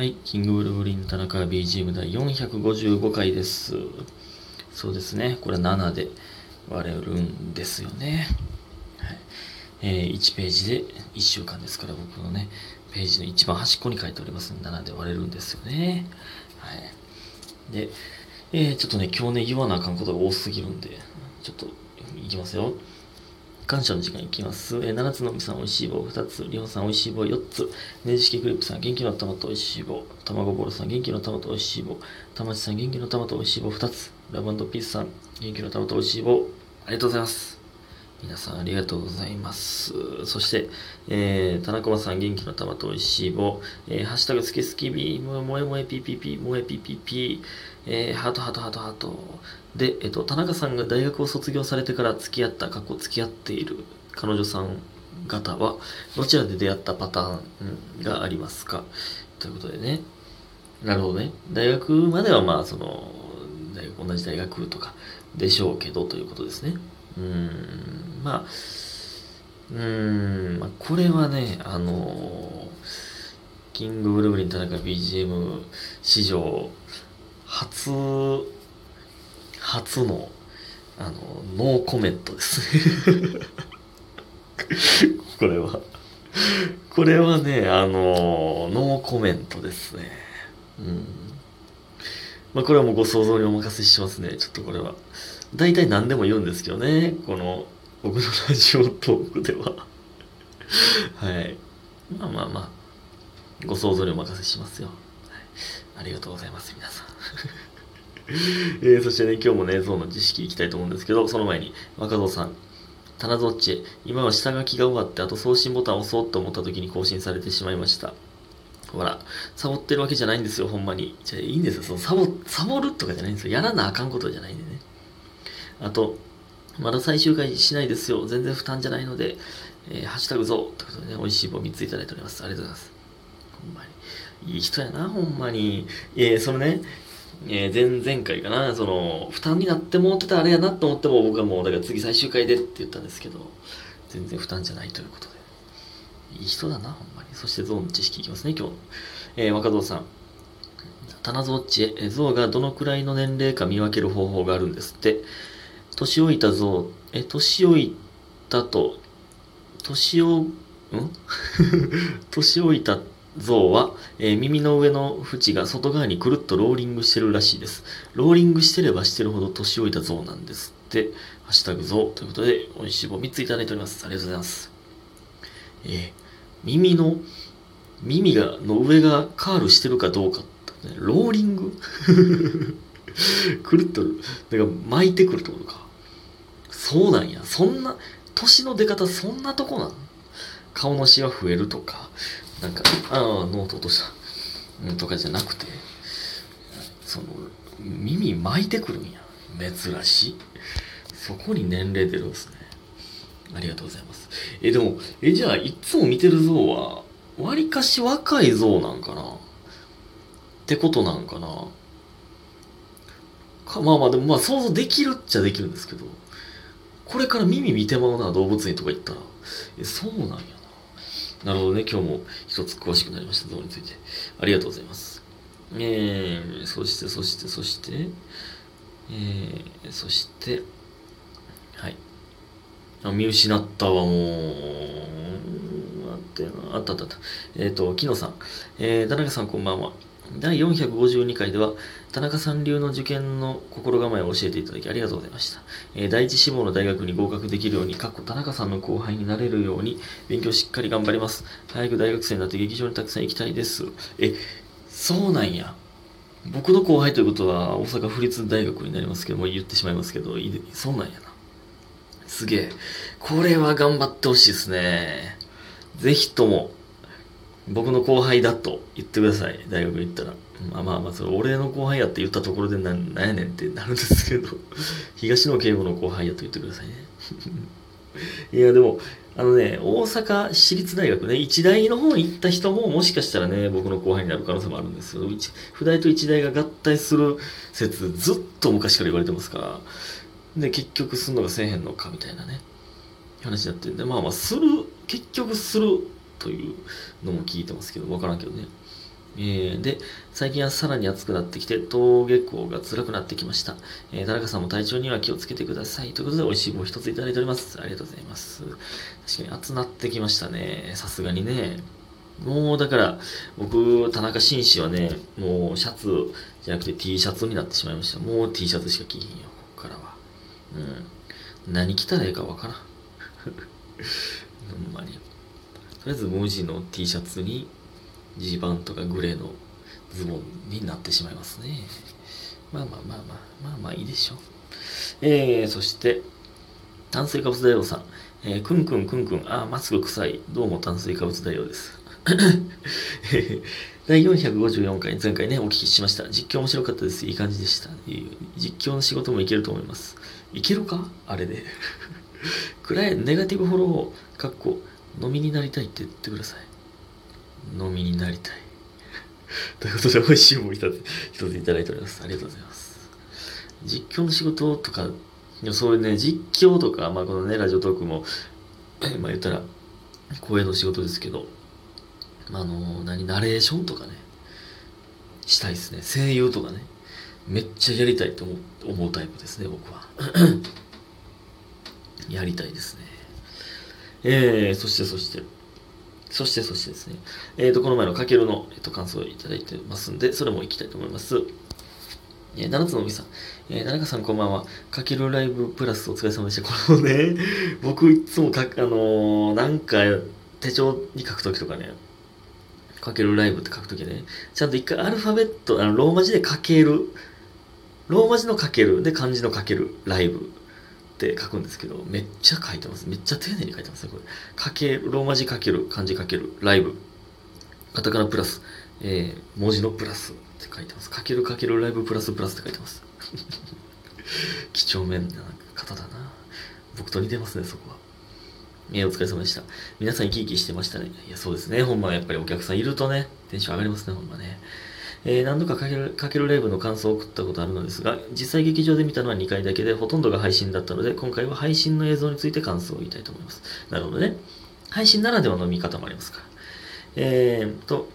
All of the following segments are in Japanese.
はい、キングブルブリン田中 BGM 第455回です。そうですね、これ7で割れるんですよね。はいえー1ページで1週間ですから、僕のね、ページの一番端っこに書いておりますので、7で割れるんですよね。はい。で、えーちょっとね、今日ね、言わなあかんことが多すぎるんで、ちょっと、いきますよ。感謝の時間いきます。えー、7つのみさんおいしい棒。2つ、りほさんおいしい棒。4つ、ねじ式クリップさん元気の玉とおいしい棒、たまごぼろさん元気の玉とおいしい棒、たまちさん元気の玉とおいしい棒。2つ、ラブピースさん元気の玉とおいしい棒、ありがとうございます。皆さんありがとうございます。そして、えー、田中さん元気の玉とおいしい棒、えー、ハッシュタグつけすきび、もえもえもえピピピ、もえピピピ、えー、ハートハートハートハート。で、えっと、田中さんが大学を卒業されてから付き合った、過去付き合っている彼女さん方は、どちらで出会ったパターンがありますか？ということでね。なるほどね。大学まではまあ、その、同じ大学とかでしょうけどということですね。うん、まあ、うん、まあ、これはね、あのキングブルブリン田中 BGM 史上初、初の、あの、ノーコメントですね。これは。これはね、あのノーコメントですね。うん。まあ、これはもうご想像にお任せしますね。ちょっとこれは。大体何でも言うんですけどね。この、僕のラジオトークでは。はい。まあまあまあ、ご想像にお任せしますよ。はい、ありがとうございます、皆さん。えーそしてね、今日もね、象の知識いきたいと思うんですけど、その前に、若造さん、棚ぞっち、今は下書きが終わって、あと送信ボタンを押そうと思った時に更新されてしまいました。ほら、サボってるわけじゃないんですよ、ほんまに。じゃあいいんですよ、そのサボ、サボるとかじゃないんですよ。やらなあかんことじゃないんでね。あと、まだ最終回しないですよ。全然負担じゃないので、えーハッシュタグぞということでね、美味しい棒3ついただいております。ありがとうございます。ほんまに。いい人やな、ほんまに。えー、そのね、えー、前々回かな、その、負担になってもってたあれやなと思っても、僕はもう、だから次最終回でって言ったんですけど、全然負担じゃないということで。いい人だな、ほんまに。そしてゾウの知識いきますね、今日。えー、若造さん。棚ゾッチへ、えーゾウがどのくらいの年齢か見分ける方法があるんですって。年老いたゾウ、え、年老いたと、年を、ん？年老いた像は、えー耳の上の縁が外側にくるっとローリングしてるらしいです。ローリングしてればしてるほど年老いた像なんですって。ハッシュタグ像ということで、美味しい棒3ついただいております。ありがとうございます。えー耳の、耳が、の上がカールしてるかどうかね、ローリング？くるっと、だか巻いてくるってことか。そうなんや。そんな、年の出方そんなとこなん顔のシワ増えるとか、なんか、ああ、ノート落とした。とかじゃなくて、その、耳巻いてくるんや。珍しい。そこに年齢出るんですね。ありがとうございます。え、でも、え、じゃあ、いつも見てる像は、わりかし若い像なんかな？ってことなんかな？かまあまあ、でもまあ想像できるっちゃできるんですけど、これから耳見てまうな、動物園とか行ったら。え、そうなんやな。なるほどね、今日も一つ詳しくなりました、像について。ありがとうございます。えー、そして、そして、そして、えー、そして、はい。あ、見失ったわ、もう。あったあったあった。えっ、と、木野さん。えー、田中さんこんばんは。第452回では、田中さん流の受験の心構えを教えていただきありがとうございました。えー第一志望の大学に合格できるように、かっこ田中さんの後輩になれるように、勉強しっかり頑張ります。早く大学生になって劇場にたくさん行きたいです。え、そうなんや。僕の後輩ということは、大阪府立大学になりますけども、言ってしまいますけど、そうなんやな。すげえ。これは頑張ってほしいですね。ぜひとも、僕の後輩だと言ってください。大学行ったら。まあまあまあ、それ俺の後輩やって言ったところでななんやねんってなるんですけど、東野圭吾の後輩やと言ってくださいね。いや、でも、あのね、大阪市立大学ね、一大の方に行った人ももしかしたらね、僕の後輩になる可能性もあるんですよ。一不大と一大が合体する説、ずっと昔から言われてますから、で、結局すんのかせえへんのかみたいなね、話になってんで、まあまあ、する、結局するというのも聞いてますけど、わからんけどね。えー、で、最近はさらに暑くなってきて、登下校が辛くなってきました。えー、田中さんも体調には気をつけてください。ということで、美味しい棒一ついただいております。ありがとうございます。確かに暑なってきましたね。さすがにね。もうだから、僕、田中紳士はね、もうシャツじゃなくて T シャツになってしまいました。もう T シャツしか着ひんよ、ここからは。うん。何着たらええかわからん。ほんまに。とりあえず無地の T シャツにジーパンとかグレーのズボンになってしまいますね。まあまあまあまあ、まあまあいいでしょう。えー、そして、炭水化物大王さん。えー、くんくんくんくん、あー、マスク臭い。どうも炭水化物大王です。第454回、前回ね、お聞きしました。実況面白かったです。いい感じでした。実況の仕事もいけると思います。いけるか？あれで。くらい、ネガティブフォロー、かっこ、飲みになりたいって言ってください。飲みになりたい。ということで、美味しいもん一つ、一ついただいております。ありがとうございます。実況の仕事とか、そういうね、実況とか、まあこのね、ラジオトークも、まあ言ったら、声の仕事ですけど、まあの、何、ナレーションとかね、したいですね。声優とかね、めっちゃやりたいと思う思うタイプですね、僕は。やりたいですね。えー、そしてそして、そしてそしてですね、えっ、ー、と、この前のかけるの、えーと、感想をいただいてますんで、それもいきたいと思います。えー、七つのみさん、えー、田中さんこんばんは。かけるライブプラスお疲れ様でした。このね、僕いつもか、あのー、なんか手帳に書くときとかね、かけるライブって書くときね、ちゃんと一回アルファベット、あのローマ字でかける、ローマ字のかけるで漢字のかけるライブって書くんですけど、めっちゃ書いてます。めっちゃ丁寧に書いてますね、これ。かけ、ローマ字かける、漢字かける、ライブ。カタカナプラス、えー、文字のプラスって書いてます。かけるかけるライブプラスプラスって書いてます。几帳面な方だな。僕と似てますね、そこは。えー、お疲れ様でした。皆さん生き生きしてましたね。いや、そうですね。ほんまやっぱりお客さんいるとね、テンション上がりますね、ほんまね。えー、何度かかけるかけるライブの感想を送ったことあるのですが、実際劇場で見たのは2回だけで、ほとんどが配信だったので、今回は配信の映像について感想を言いたいと思います。なるほどね。配信ならではの見方もありますから。えーと、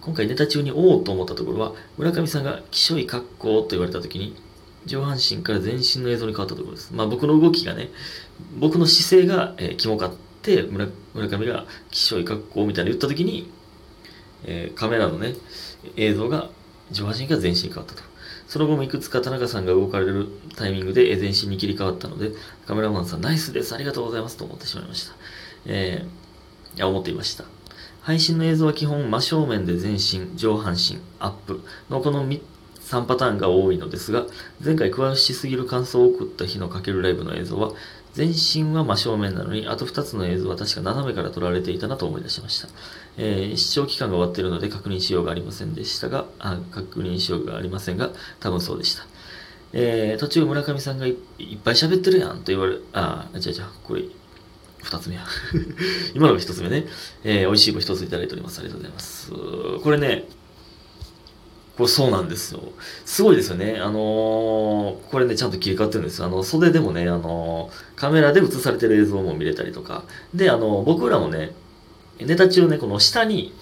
今回ネタ中におおと思ったところは、村上さんが、きしょい格好と言われたときに、上半身から全身の映像に変わったところです。まあ僕の動きがね、僕の姿勢が、えー、キモかって村、村上が、きしょい格好みたいな言ったときに、えー、カメラのね、映像が上半身が全身に変わったと。その後もいくつか田中さんが動かれるタイミングで全身に切り替わったので、カメラマンさんナイスです、ありがとうございますと思ってしまいました。えー、いや、思っていました。配信の映像は基本真正面で全身、上半身、アップのこの3 3パターンが多いのですが、前回詳しすぎる感想を送った日のかけるライブの映像は、全身は真正面なのに、あと2つの映像は確か斜めから撮られていたなと思い出しました。えー、視聴期間が終わっているので確認しようがありませんでしたが、あ確認しようがありませんが、多分そうでした。えー、途中村上さんがいっぱい喋ってるやんと言われ、あ、違う違う、これ、二つ目や。今のが一つ目ね。えー、美味しい棒一ついただいております。ありがとうございます。これね、これそうなんですよ。すごいですよね。あのー、これね、ちゃんと切り替わってるんですよ。あの、袖でもね、あのー、カメラで映されてる映像も見れたりとか。で、あのー、僕らもね、ネタ中ね、この下に、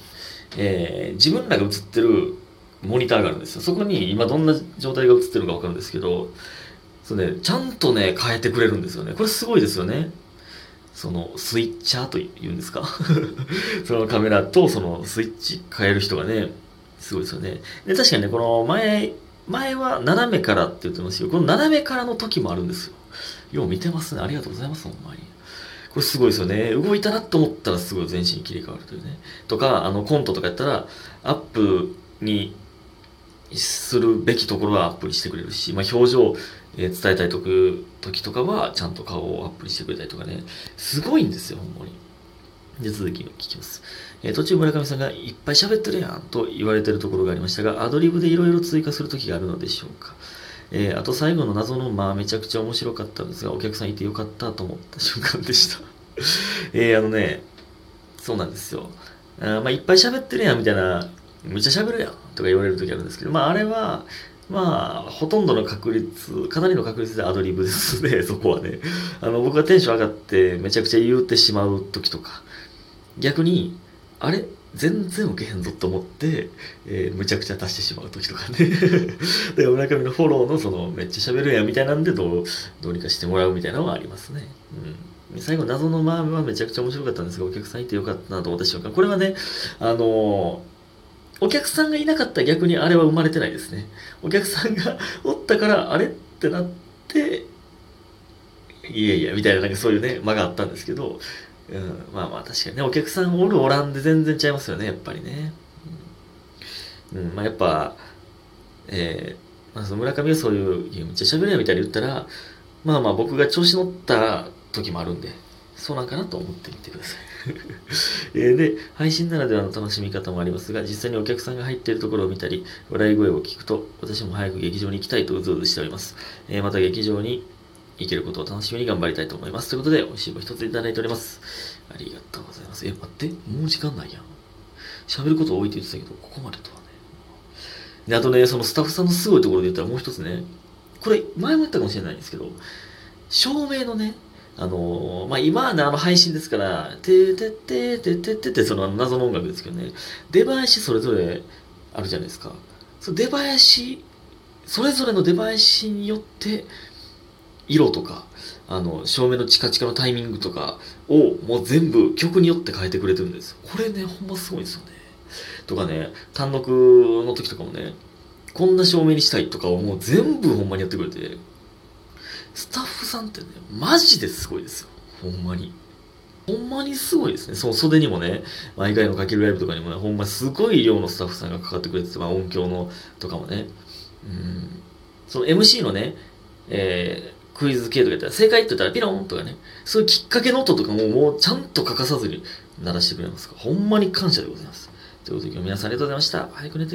え、自分らが映ってるモニターがあるんですよ。そこに今どんな状態が映ってるかわかるんですけど、そうね、ちゃんとね、変えてくれるんですよね。これすごいですよね。そのスイッチャーというんですか？そのカメラとそのスイッチ変える人がね、すごいですよね。で、確かにね、この前、前は斜めからって言ってますけど、この斜めからの時もあるんですよ。よう見てますね。ありがとうございます、ほんまに。これすごいですよね。動いたなと思ったらすごい全身に切り替わるというね。とか、あの、コントとかやったら、アップにするべきところはアップにしてくれるし、まあ、表情を伝えたいと時とかは、ちゃんと顔をアップにしてくれたりとかね。すごいんですよ、ほんまに。で、続きを聞きます。えー、途中村上さんがいっぱい喋ってるやんと言われてるところがありましたが、アドリブでいろいろ追加する時があるのでしょうか。えー、あと最後の謎のまあめちゃくちゃ面白かったんですが、お客さんいてよかったと思った瞬間でした。えー、あのね、そうなんですよ。あまあいっぱい喋ってるやんみたいな、めっちゃ喋るやんとか言われる時あるんですけど、まああれは、まあ、ほとんどの確率、かなりの確率でアドリブですね、そこはね。あの、僕がテンション上がってめちゃくちゃ言うてしまう時とか、逆に、あれ？全然受けへんぞと思って、えーむちゃくちゃ足してしまう時とかね。で村上のフォローのそのめっちゃ喋るやんみたいなんでどうどうにかしてもらうみたいなのはありますね、うん、最後謎のマームはめちゃくちゃ面白かったんですがお客さんいてよかったなと思った瞬間これはねあのお客さんがいなかったら逆にあれは生まれてないですね。お客さんが おったからあれ？ってなっていやいやみたいななんかそういうね間があったんですけどうん、まあまあ確かにね、お客さんおるおらんで全然違いますよね、やっぱりね。うん、まあやっぱ、えーまあ、その村上がそういう、めっちゃ喋るやみたいに言ったら、まあまあ僕が調子乗った時もあるんで、そうなんかなと思ってみてください。えーで、配信ならではの楽しみ方もありますが、実際にお客さんが入っているところを見たり、笑い声を聞くと、私も早く劇場に行きたいとうずうずしております。えーまた劇場に行けることを楽しみに頑張りたいと思います。ということで、美味しい棒一ついただいております。ありがとうございます。え、待って、もう時間ないやん。喋ること多いって言ってたけど、ここまでとはね。で、あとね、そのスタッフさんのすごいところで言ったらもう一つね、これ、前も言ったかもしれないんですけど、照明のね、あのーまあ、今はね、あの配信ですから、てーてててててて、その謎の音楽ですけどね、出囃子それぞれあるじゃないですか。その出囃子、それぞれの出囃子によって、色とか、あの、照明のチカチカのタイミングとかをもう全部曲によって変えてくれてるんです。これね、ほんますごいんですよね。とかね、単独の時とかもね、こんな照明にしたいとかをもう全部ほんまにやってくれて、スタッフさんってね、マジですごいですよ。ほんまに。ほんまにすごいですね。その袖にもね、毎回のかけるライブとかにもね、ほんますごい量のスタッフさんがかかってくれてて、まあ音響のとかもね。うん。その MC のね、えークイズ系とかやったら、正解って言ったらピロンとかね、そういうきっかけの音とかももうちゃんと欠かさずに鳴らしてくれますから、ほんまに感謝でございます。ということで今日皆さんありがとうございました。早く寝て